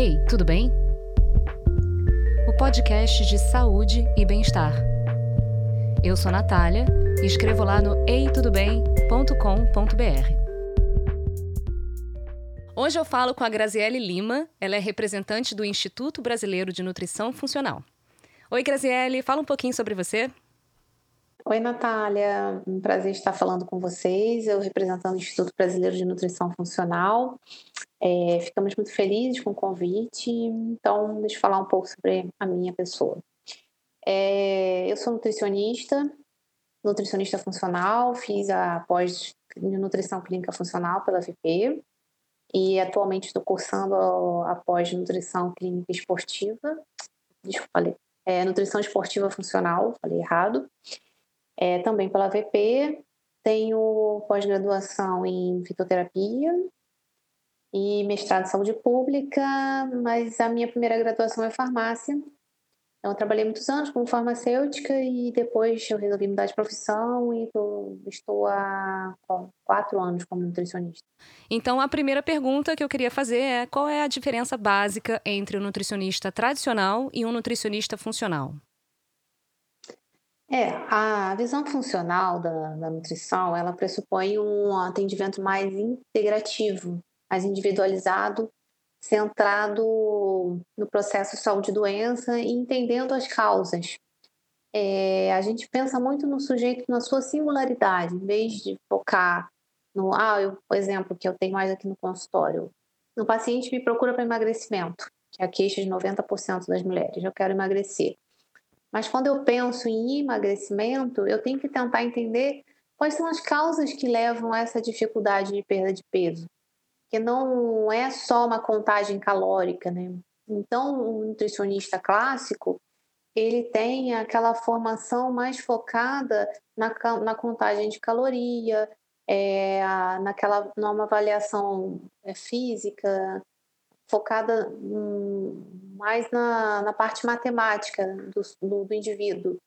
Ei, tudo bem? O podcast de saúde e bem-estar. Eu sou Natália e escrevo lá no eitudobem.com.br. Hoje eu falo com a Graziele Lima, ela é representante do Instituto Brasileiro de Nutrição Funcional. Oi, Graziele, fala um pouquinho sobre você. Oi, Natália. Um prazer estar falando com vocês. Eu representando o Instituto Brasileiro de Nutrição Funcional. É, ficamos muito felizes com o convite. Então, deixa eu falar um pouco sobre a minha pessoa. É, eu sou nutricionista, nutricionista funcional, fiz a pós nutrição clínica funcional pela VP e atualmente estou cursando a pós nutrição clínica esportiva. Desculpa, falei. É, nutrição esportiva funcional, falei errado é, também pela VP. Tenho pós-graduação em fitoterapia e mestrado em saúde pública, mas a minha primeira graduação é farmácia. Então, eu trabalhei muitos anos como farmacêutica e depois eu resolvi mudar de profissão e tô, estou há quatro anos como nutricionista. Então, a primeira pergunta que eu queria fazer é qual é a diferença básica entre um nutricionista tradicional e um nutricionista funcional? É, a visão funcional da, da nutrição, ela pressupõe um atendimento mais integrativo, mais individualizado, centrado no processo saúde e doença e entendendo as causas. É, a gente pensa muito no sujeito na sua singularidade, em vez de focar no, ah, eu, por exemplo, que eu tenho mais aqui no consultório. O paciente me procura para emagrecimento, que é a queixa de 90% das mulheres. Eu quero emagrecer. Mas quando eu penso em emagrecimento, eu tenho que tentar entender quais são as causas que levam a essa dificuldade de perda de peso. Que não é só uma contagem calórica, né? Então, o nutricionista clássico, ele tem aquela formação mais focada na, na contagem de caloria, é, naquela numa avaliação é, física, focada mais na, na parte matemática do, do, do, indivíduo.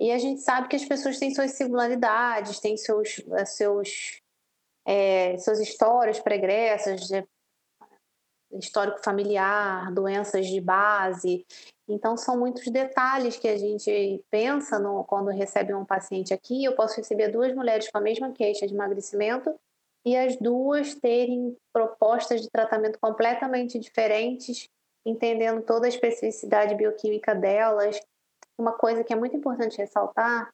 E a gente sabe que as pessoas têm suas singularidades, têm seus, eh, seus, é, suas histórias pregressas, de, histórico familiar, doenças de base. Então, são muitos detalhes que a gente pensa no, quando recebe um paciente aqui. Eu posso receber duas mulheres com a mesma queixa de emagrecimento e as duas terem propostas de tratamento completamente diferentes, entendendo toda a especificidade bioquímica delas. Uma coisa que é muito importante ressaltar,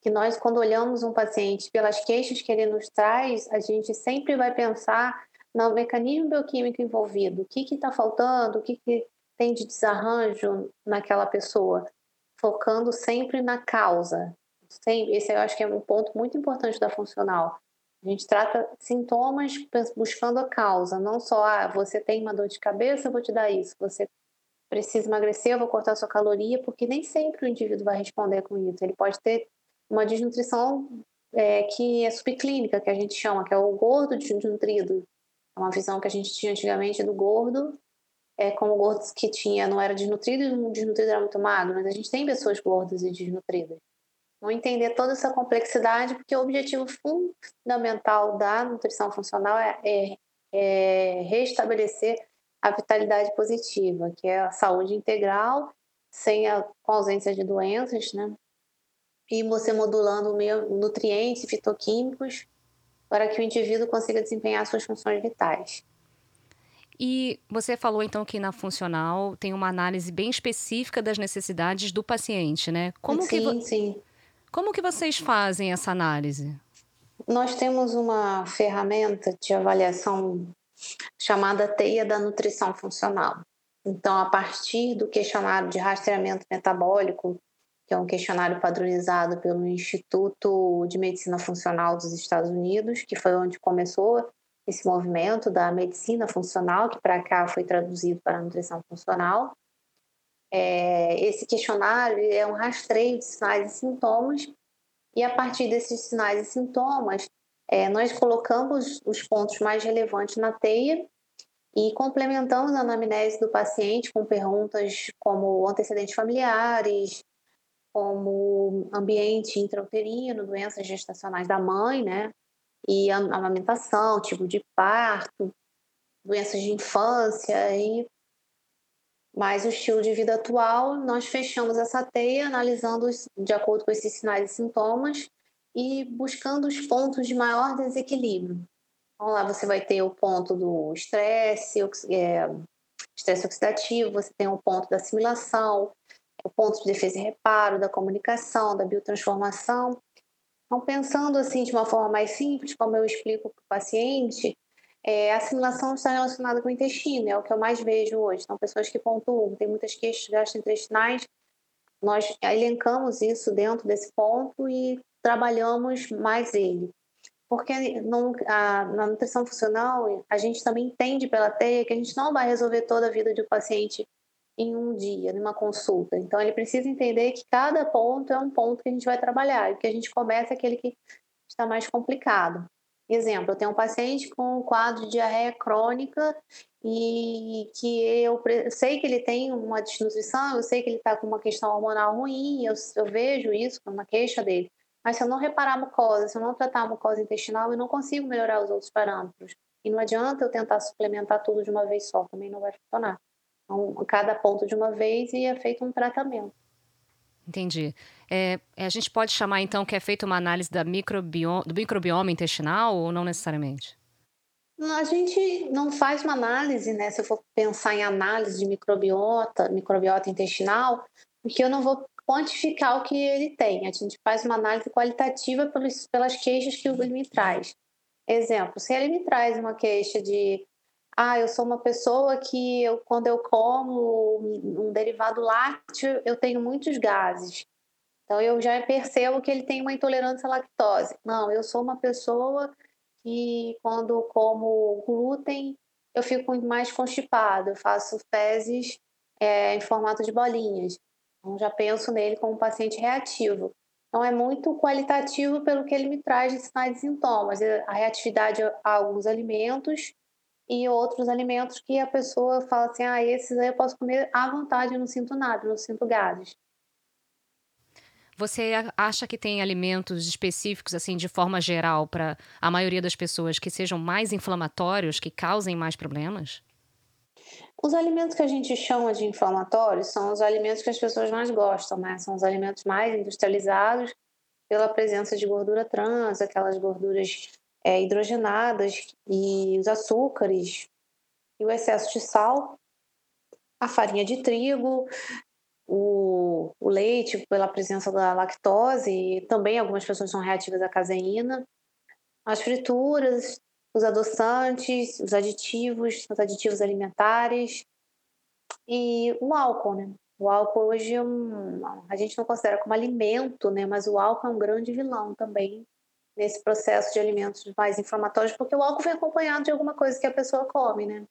que nós quando olhamos um paciente pelas queixas que ele nos traz, a gente sempre vai pensar no mecanismo bioquímico envolvido, o que está faltando, o que, que tem de desarranjo naquela pessoa, focando sempre na causa. Esse eu acho que é um ponto muito importante da funcional a gente trata sintomas buscando a causa, não só, ah, você tem uma dor de cabeça, eu vou te dar isso. Você precisa emagrecer, eu vou cortar sua caloria, porque nem sempre o indivíduo vai responder com isso. Ele pode ter uma desnutrição é, que é subclínica, que a gente chama, que é o gordo desnutrido. É uma visão que a gente tinha antigamente do gordo, é como gordos que tinha, não era desnutrido e o desnutrido era muito magro, mas a gente tem pessoas gordas e desnutridas. Não entender toda essa complexidade, porque o objetivo fundamental da nutrição funcional é, é, é restabelecer a vitalidade positiva, que é a saúde integral, sem a, com ausência de doenças, né? E você modulando nutrientes e fitoquímicos para que o indivíduo consiga desempenhar suas funções vitais. E você falou então que na funcional tem uma análise bem específica das necessidades do paciente, né? Como sim, que sim. Como que vocês fazem essa análise? Nós temos uma ferramenta de avaliação chamada Teia da Nutrição Funcional. Então, a partir do questionário de rastreamento metabólico, que é um questionário padronizado pelo Instituto de Medicina Funcional dos Estados Unidos, que foi onde começou esse movimento da medicina funcional, que para cá foi traduzido para nutrição funcional. É, esse questionário é um rastreio de sinais e sintomas, e a partir desses sinais e sintomas, é, nós colocamos os pontos mais relevantes na teia e complementamos a anamnese do paciente com perguntas como antecedentes familiares, como ambiente intrauterino, doenças gestacionais da mãe, né? E amamentação, tipo de parto, doenças de infância e Mas o estilo de vida atual, nós fechamos essa teia, analisando de acordo com esses sinais e sintomas e buscando os pontos de maior desequilíbrio. Então, lá você vai ter o ponto do estresse, é, estresse oxidativo, você tem o ponto da assimilação, o ponto de defesa e reparo, da comunicação, da biotransformação. Então, pensando assim de uma forma mais simples, como eu explico para o paciente, é, a assimilação está relacionada com o intestino, é o que eu mais vejo hoje. Então, pessoas que pontuam, tem muitas queixas gastrointestinais, nós elencamos isso dentro desse ponto e trabalhamos mais ele. Porque a, na nutrição funcional, a gente também entende pela teia que a gente não vai resolver toda a vida de um paciente em um dia, numa consulta. Então, ele precisa entender que cada ponto é um ponto que a gente vai trabalhar, e que a gente começa aquele que está mais complicado. Exemplo, eu tenho um paciente com um quadro de diarreia crônica e que eu sei que ele tem uma desnutrição, eu sei que ele está com uma questão hormonal ruim, eu, eu vejo isso, uma queixa dele. Mas se eu não reparar a mucosa, se eu não tratar a mucosa intestinal, eu não consigo melhorar os outros parâmetros. E não adianta eu tentar suplementar tudo de uma vez só, também não vai funcionar. Então, cada ponto de uma vez e é feito um tratamento. Entendi. É, é, a gente pode chamar então que é feita uma análise da microbioma, do microbioma intestinal ou não necessariamente? A gente não faz uma análise, né? Se eu for pensar em análise de microbiota, microbiota intestinal, porque eu não vou quantificar o que ele tem. A gente faz uma análise qualitativa pelos, pelas queixas que ele me traz. Exemplo, se ele me traz uma queixa de ah, eu sou uma pessoa que eu, quando eu como um derivado lácteo, eu tenho muitos gases. Então eu já percebo que ele tem uma intolerância à lactose. Não, eu sou uma pessoa que quando como glúten, eu fico mais constipado, eu faço fezes é, em formato de bolinhas. Então já penso nele como um paciente reativo. Então é muito qualitativo pelo que ele me traz de sinais e sintomas, a reatividade a alguns alimentos e outros alimentos que a pessoa fala assim: ah, esses aí eu posso comer à vontade, eu não sinto nada, não sinto gases. Você acha que tem alimentos específicos, assim, de forma geral, para a maioria das pessoas que sejam mais inflamatórios, que causem mais problemas? Os alimentos que a gente chama de inflamatórios são os alimentos que as pessoas mais gostam, né? São os alimentos mais industrializados pela presença de gordura trans, aquelas gorduras é, hidrogenadas e os açúcares e o excesso de sal, a farinha de trigo, o, o leite pela presença da lactose e também algumas pessoas são reativas à caseína, as frituras, os adoçantes, os aditivos, os aditivos alimentares e o álcool, né? O álcool hoje é a gente não considera como alimento, né? Mas o álcool é um grande vilão também nesse processo de alimentos mais inflamatórios, porque o álcool vem acompanhado de alguma coisa que a pessoa come, né?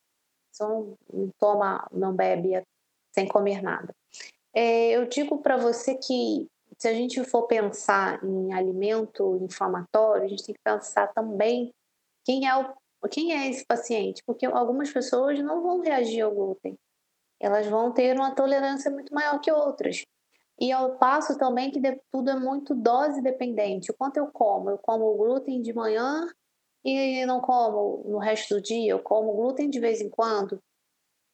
Só não toma, não bebe sem comer nada. É, eu digo para você que se a gente for pensar em alimento inflamatório, a gente tem que pensar também quem é o quem é esse paciente, porque algumas pessoas não vão reagir ao glúten. Elas vão ter uma tolerância muito maior que outras. E ao passo também que tudo é muito dose dependente. O quanto eu como? Eu como glúten de manhã e não como no resto do dia. Eu como glúten de vez em quando.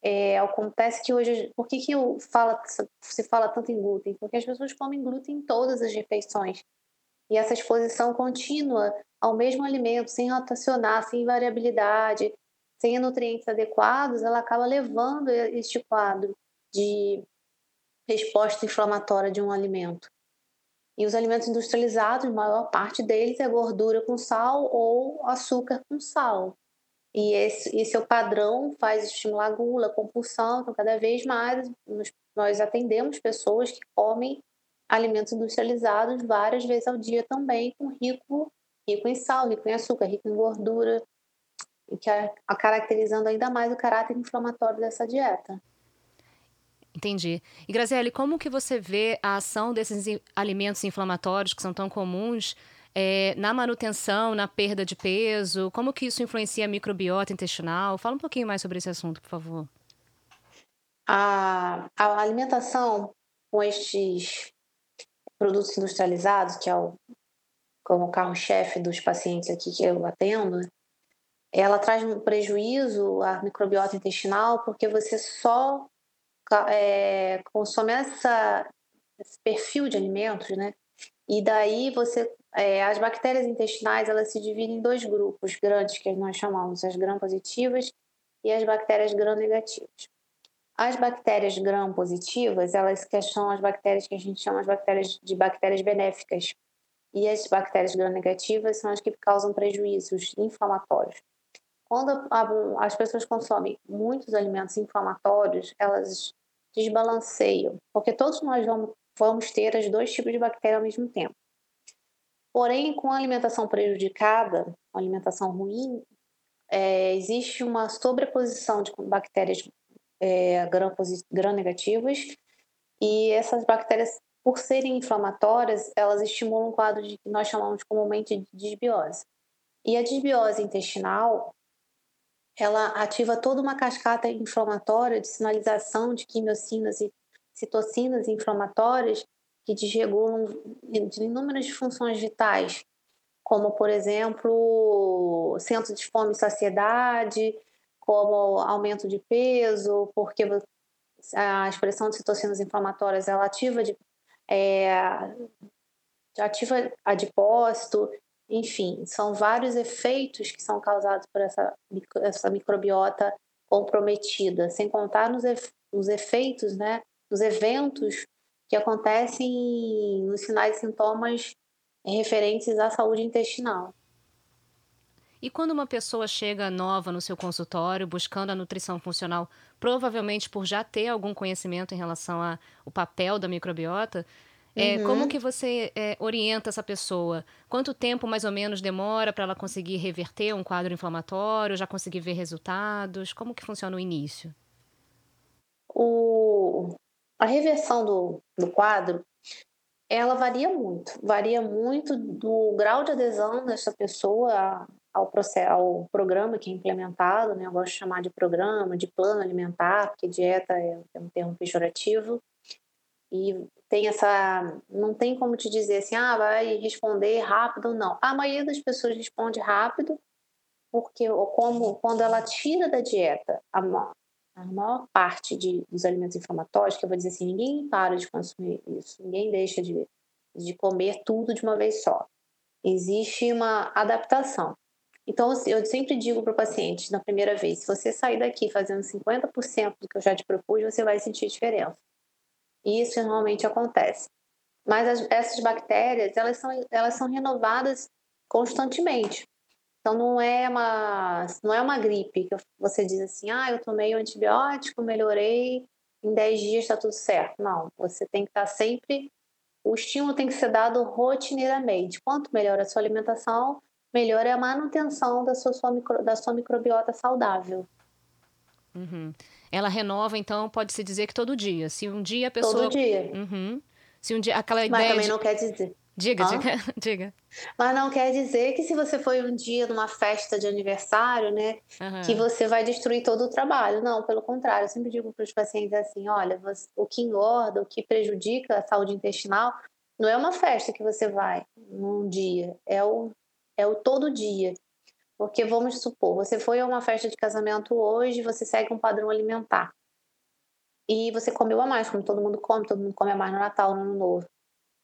É, acontece que hoje, por que, que eu fala, se fala tanto em glúten? Porque as pessoas comem glúten em todas as refeições. E essa exposição contínua ao mesmo alimento, sem rotacionar, sem variabilidade, sem nutrientes adequados, ela acaba levando este quadro de resposta inflamatória de um alimento. E os alimentos industrializados, a maior parte deles é gordura com sal ou açúcar com sal. E esse, esse é o padrão, faz estimular a gula, compulsão. Então, cada vez mais nós atendemos pessoas que comem alimentos industrializados várias vezes ao dia também, com rico, rico em sal, rico em açúcar, rico em gordura, que a caracterizando ainda mais o caráter inflamatório dessa dieta. Entendi. E Graziele, como que você vê a ação desses alimentos inflamatórios que são tão comuns é, na manutenção, na perda de peso? Como que isso influencia a microbiota intestinal? Fala um pouquinho mais sobre esse assunto, por favor. A, a alimentação com estes produtos industrializados, que é o, como carro-chefe dos pacientes aqui que eu atendo, ela traz um prejuízo à microbiota intestinal porque você só é, consome essa, esse perfil de alimentos, né? E daí você, é, as bactérias intestinais, elas se dividem em dois grupos grandes que nós chamamos as gram-positivas e as bactérias gram-negativas. As bactérias gram-positivas, elas que são as bactérias que a gente chama as bactérias de bactérias benéficas. E as bactérias gram-negativas são as que causam prejuízos inflamatórios. Quando as pessoas consomem muitos alimentos inflamatórios, elas desbalanceiam, porque todos nós vamos, vamos ter os dois tipos de bactéria ao mesmo tempo. Porém, com a alimentação prejudicada, a alimentação ruim, é, existe uma sobreposição de bactérias é, gram-negativas e essas bactérias, por serem inflamatórias, elas estimulam um quadro de que nós chamamos comumente de disbiose. E a disbiose intestinal, ela ativa toda uma cascata inflamatória de sinalização de quimiocinas e citocinas inflamatórias que desregulam de inúmeras funções vitais, como, por exemplo, centro de fome e saciedade, como aumento de peso, porque a expressão de citocinas inflamatórias ela ativa, de, é, ativa adipócito, enfim, são vários efeitos que são causados por essa, essa microbiota comprometida, sem contar nos, nos efeitos, né, nos eventos que acontecem nos sinais e sintomas referentes à saúde intestinal. E quando uma pessoa chega nova no seu consultório buscando a nutrição funcional, provavelmente por já ter algum conhecimento em relação ao papel da microbiota, é, uhum. como que você é, orienta essa pessoa? Quanto tempo mais ou menos demora para ela conseguir reverter um quadro inflamatório, já conseguir ver resultados? Como que funciona o início? O, a reversão do, do quadro, ela varia muito. Varia muito do grau de adesão dessa pessoa ao, processo, ao programa que é implementado, né? Eu gosto de chamar de programa, de plano alimentar, porque dieta é, é um termo pejorativo. E tem essa. Não tem como te dizer assim, ah, vai responder rápido, não. A maioria das pessoas responde rápido, porque como quando ela tira da dieta a maior, a maior parte de, dos alimentos inflamatórios, que eu vou dizer assim, ninguém para de consumir isso, ninguém deixa de, de comer tudo de uma vez só. Existe uma adaptação. Então, assim, eu sempre digo para o paciente na primeira vez: se você sair daqui fazendo 50% do que eu já te propus, você vai sentir diferença. E isso normalmente acontece. Mas as, essas bactérias, elas são, elas são renovadas constantemente. Então não é uma não é uma gripe que você diz assim: "Ah, eu tomei o um antibiótico, melhorei, em 10 dias está tudo certo". Não, você tem que estar sempre o estímulo tem que ser dado rotineiramente. Quanto melhor a sua alimentação, melhor é a manutenção da sua, sua micro, da sua microbiota saudável. Uhum. Ela renova, então, pode-se dizer que todo dia. Se um dia a pessoa. Todo dia. Uhum. Se um dia. Aquela Mas ideia. Mas também de... não quer dizer. Diga, diga, diga. Mas não quer dizer que se você foi um dia numa festa de aniversário, né, uhum. que você vai destruir todo o trabalho. Não, pelo contrário. Eu sempre digo para os pacientes assim: olha, você, o que engorda, o que prejudica a saúde intestinal, não é uma festa que você vai num dia, é o, é o todo dia. Porque vamos supor, você foi a uma festa de casamento hoje, você segue um padrão alimentar. E você comeu a mais, como todo mundo come, todo mundo come a mais no Natal, no Ano Novo.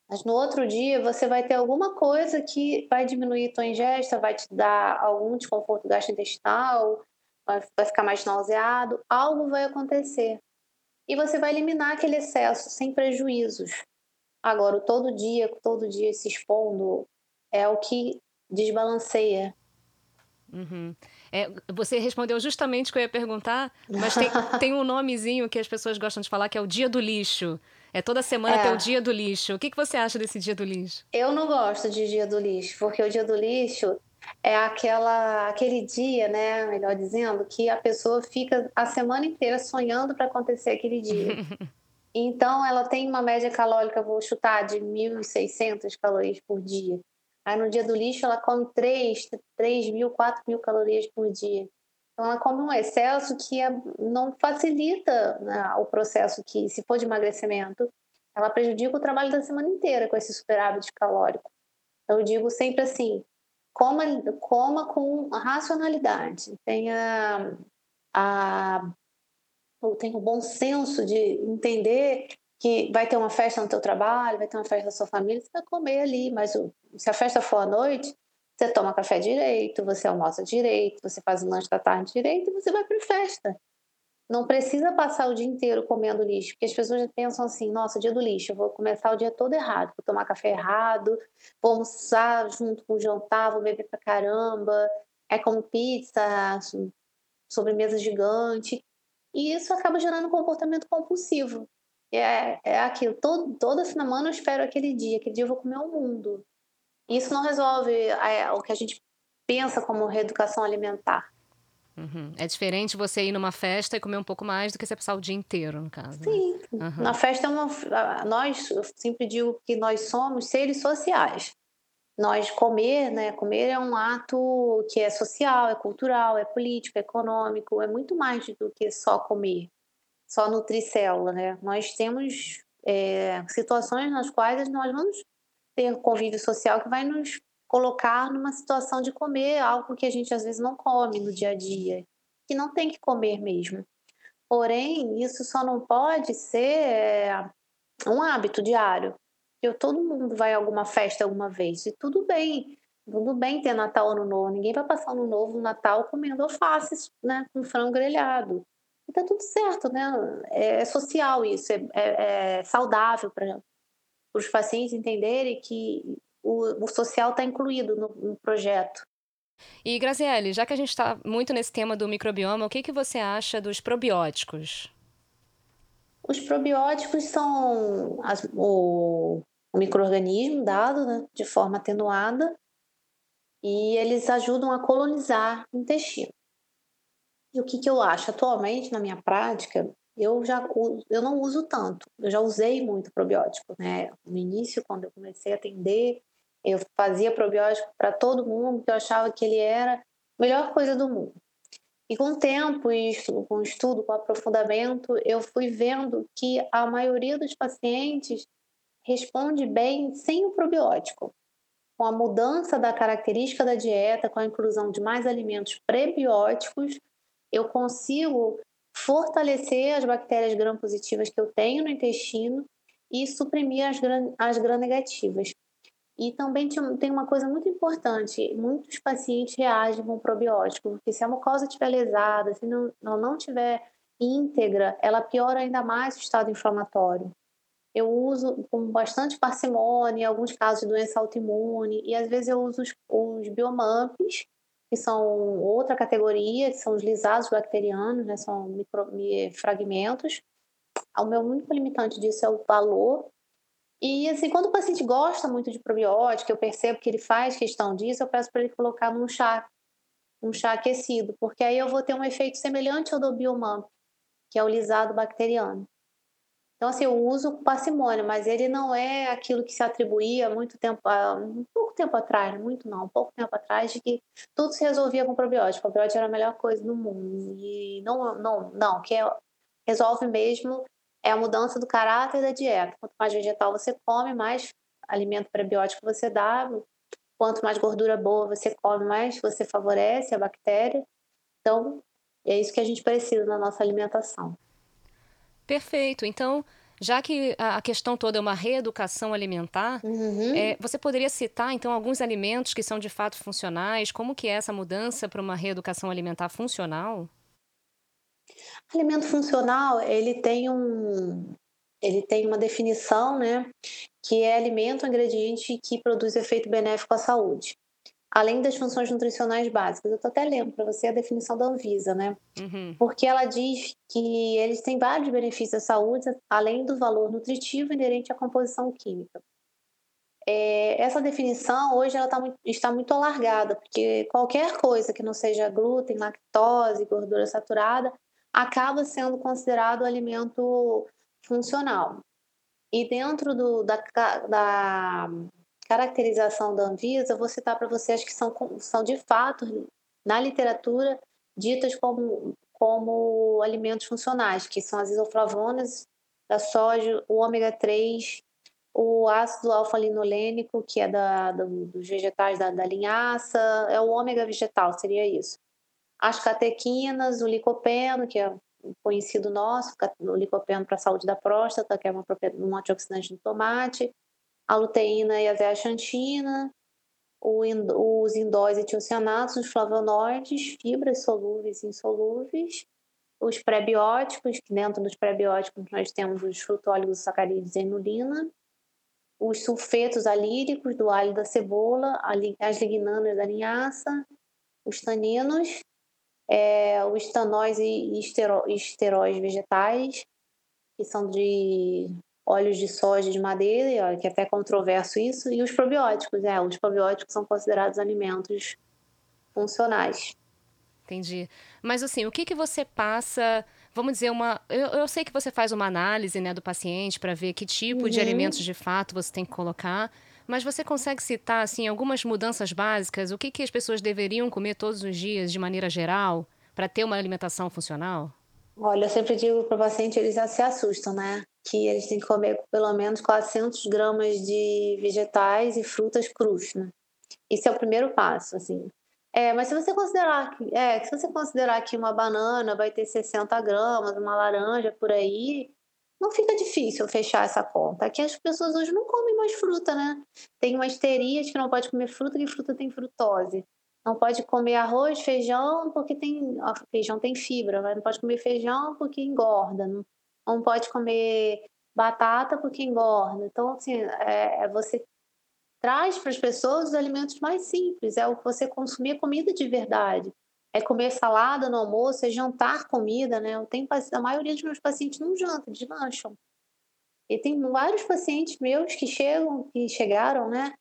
Mas no outro dia você vai ter alguma coisa que vai diminuir tua ingesta, vai te dar algum desconforto gastrointestinal, vai ficar mais nauseado, algo vai acontecer. E você vai eliminar aquele excesso sem prejuízos. Agora, todo dia, todo dia se expondo é o que desbalanceia. Uhum. É, você respondeu justamente o que eu ia perguntar, mas tem, tem um nomezinho que as pessoas gostam de falar que é o dia do lixo. É toda semana é. tem o dia do lixo. O que, que você acha desse dia do lixo? Eu não gosto de dia do lixo, porque o dia do lixo é aquela, aquele dia, né, melhor dizendo, que a pessoa fica a semana inteira sonhando para acontecer aquele dia. então, ela tem uma média calórica, vou chutar, de 1.600 calorias por dia. Aí no dia do lixo ela come 3, 3 mil, 4 mil calorias por dia. Então ela come um excesso que é, não facilita né, o processo que, se for de emagrecimento, ela prejudica o trabalho da semana inteira com esse superávit calórico. Então, eu digo sempre assim, coma, coma com racionalidade, tenha a ou tem o bom senso de entender que vai ter uma festa no teu trabalho, vai ter uma festa na sua família, você vai comer ali, mas se a festa for à noite, você toma café direito, você almoça direito, você faz o lanche da tarde direito e você vai para a festa. Não precisa passar o dia inteiro comendo lixo, porque as pessoas pensam assim: nossa, dia do lixo, eu vou começar o dia todo errado, vou tomar café errado, vou almoçar junto com o jantar, vou beber pra caramba, é como pizza, sobremesa gigante. E isso acaba gerando um comportamento compulsivo. É, é aquilo, todo, toda semana eu espero aquele dia, aquele dia eu vou comer o mundo. Isso não resolve é, o que a gente pensa como reeducação alimentar. Uhum. É diferente você ir numa festa e comer um pouco mais do que você passar o dia inteiro, no caso. Né? Sim. Né? Uhum. Na festa é uma. Nós, eu sempre digo que nós somos seres sociais. Nós comer, né? Comer é um ato que é social, é cultural, é político, é econômico, é muito mais do que só comer, só nutrir célula, né? Nós temos é, situações nas quais nós vamos ter convívio social que vai nos colocar numa situação de comer algo que a gente às vezes não come no dia a dia, que não tem que comer mesmo. Porém, isso só não pode ser é, um hábito diário. Eu, todo mundo vai a alguma festa alguma vez, e tudo bem. Tudo bem ter Natal Ano Novo. Ninguém vai passar no novo Natal comendo alface né, com frango grelhado. E tá tudo certo, né? É, social isso, é, é, é saudável os pacientes entenderem que o, o social está incluído no, no, projeto. E Graziele, já que a gente está muito nesse tema do microbioma, o que, que você acha dos probióticos? Os probióticos são as, o, o microorganismo dado né, de forma atenuada e eles ajudam a colonizar o intestino. E o que, que eu acho? Atualmente, na minha prática, eu já eu não uso tanto. Eu já usei muito probiótico, né? No início, quando eu comecei a atender, eu fazia probiótico para todo mundo, porque eu achava que ele era a melhor coisa do mundo. E com o tempo e com estudo, com aprofundamento, eu fui vendo que a maioria dos pacientes responde bem sem o probiótico. Com a mudança da característica da dieta, com a inclusão de mais alimentos prebióticos, eu consigo fortalecer as bactérias gram-positivas que eu tenho no intestino e suprimir as gram-negativas. E também tem uma coisa muito importante: muitos pacientes reagem com probiótico, porque se a mucosa estiver lesada, se não, não estiver íntegra, ela piora ainda mais o estado inflamatório. Eu uso com bastante parcimônia, em alguns casos de doença autoimune, e às vezes eu uso os, os biomamps, que são outra categoria, que são os lisados bacterianos, né, são microfragmentos. O meu único limitante disso é o valor, e assim, quando o paciente gosta muito de probiótico, eu percebo que ele faz questão disso, eu peço para ele colocar num chá, um chá aquecido, porque aí eu vou ter um efeito semelhante ao do biomamp, que é o lisado bacteriano. Então, assim, eu uso com parcimônia, mas ele não é aquilo que se atribuía muito tempo, um pouco tempo atrás, muito não, um pouco tempo atrás, de que tudo se resolvia com probiótico. O probiótico era a melhor coisa do mundo. E não, não, não, que é, resolve mesmo é a mudança do caráter da dieta. Quanto mais vegetal você come, mais alimento prebiótico você dá. Quanto mais gordura boa você come, mais você favorece a bactéria. Então, é isso que a gente precisa na nossa alimentação. Perfeito. Então, já que a questão toda é uma reeducação alimentar, uhum. é, você poderia citar então alguns alimentos que são de fato funcionais? Como que é essa mudança para uma reeducação alimentar funcional? Alimento funcional, ele tem um ele tem uma definição, né, que é alimento ingrediente que produz efeito benéfico à saúde. Além das funções nutricionais básicas. Eu estou até lendo para você a definição da Anvisa, né? Uhum. Porque ela diz que eles têm vários benefícios à saúde, além do valor nutritivo inerente à composição química. É, essa definição hoje ela tá muito, está muito alargada, porque qualquer coisa que não seja glúten, lactose, gordura saturada, acaba sendo considerado alimento funcional. E dentro do, da, da caracterização da Anvisa, vou citar para vocês que são, são de fato, na literatura, ditas como, como alimentos funcionais, que são as isoflavonas da soja, o ômega 3, o ácido alfa-linolênico, que é da, dos vegetais da, da linhaça, é o ômega vegetal, seria isso. As catequinas, o licopeno, que é conhecido nosso, o licopeno para a saúde da próstata, que é uma um antioxidante do tomate, a luteína e a zeaxantina, os indóis e tiocianatos, os flavonoides, fibras solúveis e insolúveis, os prebióticos, que dentro dos prebióticos nós temos os frutólicos, sacarídeos e inulina, os sulfetos alílicos do alho da cebola, as lignanas da linhaça, os taninos, é, os estanóis e esteróis vegetais, que são de óleos de soja de madeira, que é até controverso isso, e os probióticos. É, os probióticos são considerados alimentos funcionais. Entendi. Mas assim, o que, que você passa vamos dizer, uma. Eu, eu, sei que você faz uma análise né, do paciente para ver que tipo uhum. de alimentos de fato você tem que colocar. Mas você consegue citar assim algumas mudanças básicas? O que, que as pessoas deveriam comer todos os dias de maneira geral para ter uma alimentação funcional? Olha, eu sempre digo para o paciente, eles já se assustam, né? Que eles têm que comer pelo menos 400 gramas de vegetais e frutas crus, né? Esse é o primeiro passo, assim. É, mas se você considerar que, é, se você considerar que uma banana vai ter 60 gramas, uma laranja por aí, não fica difícil fechar essa conta. Aqui as pessoas hoje não comem mais fruta, né? Tem umas terias que não pode comer fruta, que fruta tem frutose. Não pode comer arroz, feijão, porque tem. Ó, feijão tem fibra, mas não pode comer feijão porque engorda. Não, não pode comer batata porque engorda. Então, assim, é, é você traz para as pessoas os alimentos mais simples, é você consumir comida de verdade. É comer salada no almoço, é jantar comida, né? Eu tenho, a maioria dos meus pacientes não janta, eles lancham. E tem vários pacientes meus que chegam, que chegaram, né?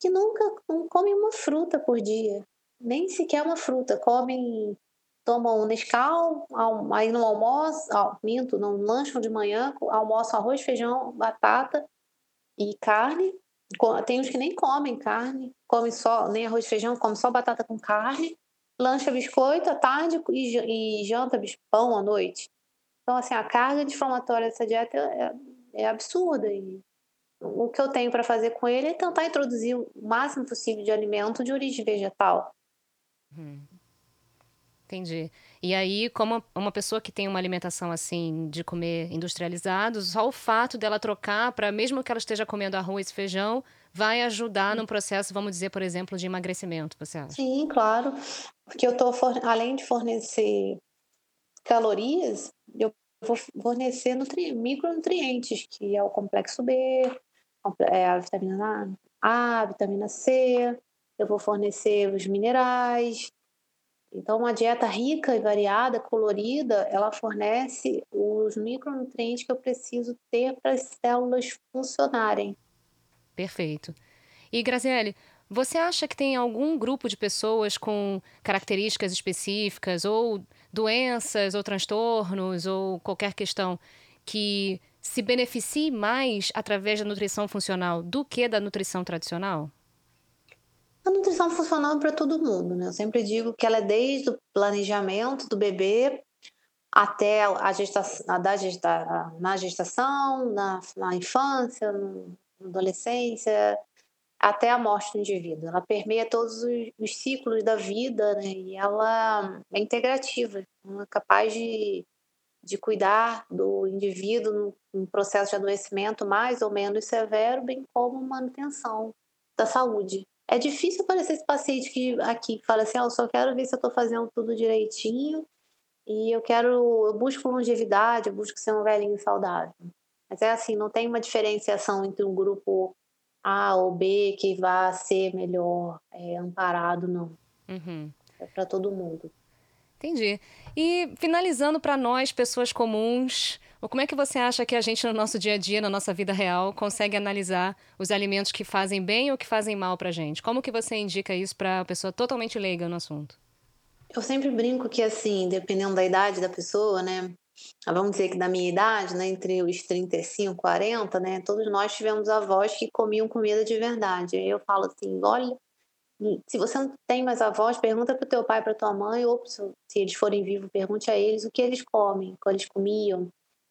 Que nunca não comem uma fruta por dia. Nem sequer uma fruta. Comem, tomam um Nescau, aí no almoço, ó, minto, não lancham de manhã, almoço arroz, feijão, batata e carne tem uns que nem comem carne, comem só, nem arroz feijão, comem só batata com carne, lancha biscoito à tarde e, janta pão à noite. Então, assim, a carga inflamatória dessa dieta é, é absurda. E o que eu tenho para fazer com ele é tentar introduzir o máximo possível de alimento de origem vegetal. Hum. Entendi. E aí, como uma pessoa que tem uma alimentação assim de comer industrializado, só o fato dela trocar para mesmo que ela esteja comendo arroz e feijão, vai ajudar no processo, vamos dizer, por exemplo, de emagrecimento, você acha? Sim, claro. Porque eu tô além de fornecer calorias, eu vou fornecer nutri... micronutrientes, que é o complexo B, é a vitamina A, a vitamina C, eu vou fornecer os minerais, então, uma dieta rica e variada, colorida, ela fornece os micronutrientes que eu preciso ter para as células funcionarem. Perfeito. E, Graziele, você acha que tem algum grupo de pessoas com características específicas, ou doenças, ou transtornos, ou qualquer questão, que se beneficie mais através da nutrição funcional do que da nutrição tradicional? A nutrição funcional é para todo mundo, né? Eu sempre digo que ela é desde o planejamento do bebê até a gestação, da gesta, na gestação, na, na infância, na adolescência, até a morte do indivíduo. Ela permeia todos os, os ciclos da vida, né? E ela é integrativa, ela é capaz de, de cuidar do indivíduo num processo de adoecimento mais ou menos severo, bem como manutenção da saúde. É difícil aparecer esse paciente que aqui fala assim, ah, eu só quero ver se eu estou fazendo tudo direitinho e eu quero, eu busco longevidade, eu busco ser um velhinho saudável. Mas é assim, não tem uma diferenciação entre um grupo A ou B que vá ser melhor é, amparado, não. Uhum. É para todo mundo. Entendi. E finalizando para nós, pessoas comuns, como é que você acha que a gente, no nosso dia a dia, na nossa vida real, consegue analisar os alimentos que fazem bem ou que fazem mal para gente? Como que você indica isso para a pessoa totalmente leiga no assunto? Eu sempre brinco que, assim, dependendo da idade da pessoa, né? Vamos dizer que da minha idade, né, entre os 35 e 40, né, todos nós tivemos avós que comiam comida de verdade. Eu falo assim, olha, se você não tem mais avós, pergunta para o teu pai, para tua mãe, ou se eles forem vivos, pergunte a eles o que eles comem, o que eles comiam,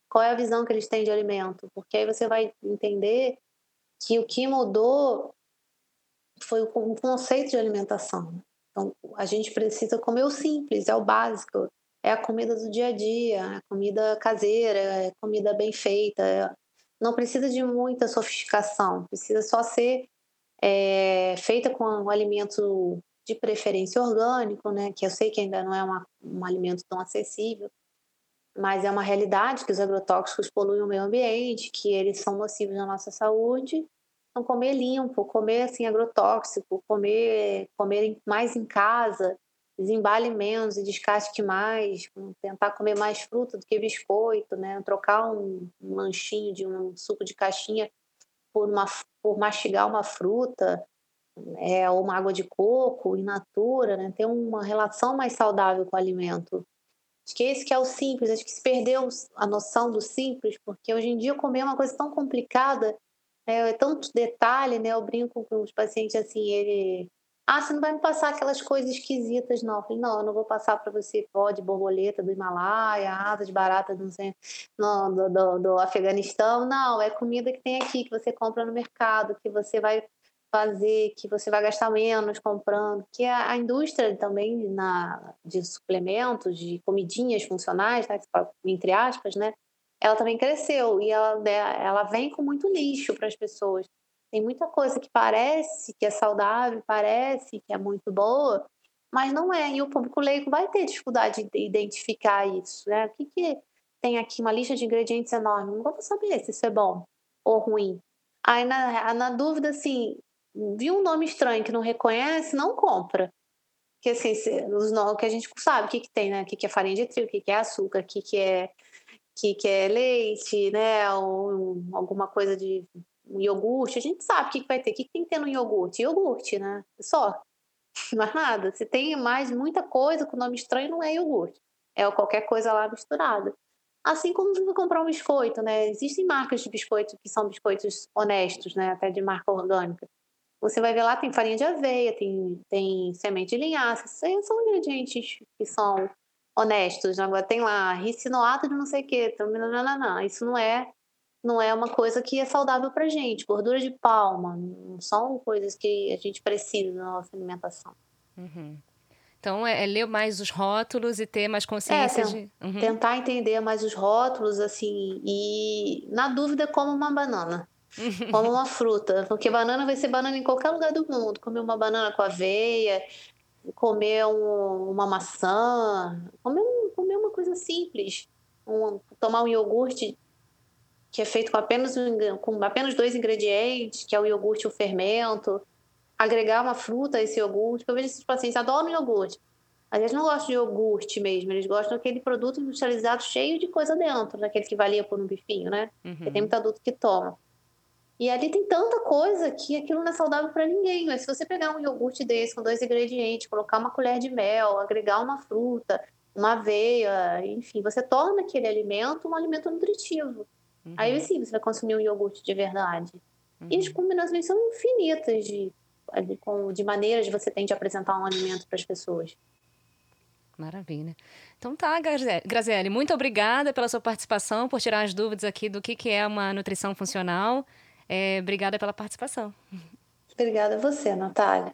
qual é a visão que eles têm de alimento, porque aí você vai entender que o que mudou foi o conceito de alimentação. Então, a gente precisa comer o simples, é o básico. é a comida do dia a dia, a comida caseira, é comida bem feita. Não precisa de muita sofisticação, precisa só ser é, feita com um alimento de preferência orgânico, né? Que eu sei que ainda não é uma, um alimento tão acessível, mas é uma realidade que os agrotóxicos poluem o meio ambiente, que eles são nocivos na nossa saúde. Então, comer limpo, comer assim agrotóxico, comer comer mais em casa, desembale menos e descasque mais, tentar comer mais fruta do que biscoito, né? Trocar um, um lanchinho de um suco de caixinha por uma por mastigar uma fruta, é, ou uma água de coco in natura, né? Ter uma relação mais saudável com o alimento. Acho que esse que é o simples, acho que se perdeu a noção do simples, porque hoje em dia comer é uma coisa tão complicada, é, é tanto detalhe, né? Eu brinco com os pacientes assim, ele ah, você não vai me passar aquelas coisas esquisitas, não. Eu falei, não, eu não vou passar para você pó de borboleta do Himalaia, asa de barata do, do, do, do Afeganistão. Não, é comida que tem aqui, que você compra no mercado, que você vai fazer, que você vai gastar menos comprando, que a, a indústria também na, de suplementos, de comidinhas funcionais, tá? entre aspas, né? Ela também cresceu e ela, né, ela vem com muito lixo para as pessoas. Tem muita coisa que parece que é saudável, parece que é muito boa, mas não é. E o público leigo vai ter dificuldade de identificar isso, né? O que, que tem aqui? Uma lista de ingredientes enorme. Não vou saber se isso é bom ou ruim. Aí, na, na dúvida, assim, viu um nome estranho que não reconhece, não compra. Porque assim, os nomes que a gente sabe o que, que tem, né? O que, que é farinha de trigo, o que, que é açúcar, o que, que é que, que é leite, né? Ou alguma coisa de um iogurte, a gente sabe o que, que vai ter. O que, que tem que ter no iogurte? Iogurte, né? Só. Mais nada. Se tem mais muita coisa com nome estranho, não é iogurte. É qualquer coisa lá misturada. Assim como você comprar um biscoito, né? Existem marcas de biscoito que são biscoitos honestos, né? Até de marca orgânica. Você vai ver lá, tem farinha de aveia, tem, tem semente de linhaça. Esses são ingredientes que são honestos. Agora tem lá ricinoato de não sei o quê. Não, não, não, Isso não é, não é uma coisa que é saudável pra gente. Gordura de palma. Não são coisas que a gente precisa na nossa alimentação. Uhum. Então, é, é, ler mais os rótulos e ter mais consciência é, de... Uhum. Tentar entender mais os rótulos, assim, e na dúvida, como uma banana. Como uma fruta, porque banana vai ser banana em qualquer lugar do mundo. Comer uma banana com aveia, comer um, uma maçã, comer, um, comer uma coisa simples. Um, tomar um iogurte que é feito com apenas, com apenas dois ingredientes, que é o iogurte e o fermento. Agregar uma fruta a esse iogurte. Eu vejo esses pacientes adoram iogurte. Mas eles não gostam de iogurte mesmo, eles gostam daquele produto industrializado cheio de coisa dentro, daquele que valia por um bifinho, né? Uhum. Porque tem muito adulto que toma. E ali tem tanta coisa que aquilo não é saudável para ninguém. Mas se você pegar um iogurte desse com dois ingredientes, colocar uma colher de mel, agregar uma fruta, uma aveia, enfim, você torna aquele alimento um alimento nutritivo. Uhum. Aí sim você vai consumir um iogurte de verdade. Uhum. E as combinações são infinitas de, de, de maneiras que você tem de apresentar um alimento para as pessoas. Maravilha. Então tá, Graziele, muito obrigada pela sua participação, por tirar as dúvidas aqui do que, que é uma nutrição funcional. É, obrigada pela participação. Obrigada a você, Natália.